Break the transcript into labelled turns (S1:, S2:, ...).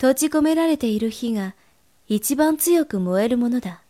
S1: 閉じ込められている火が一番強く燃えるものだ。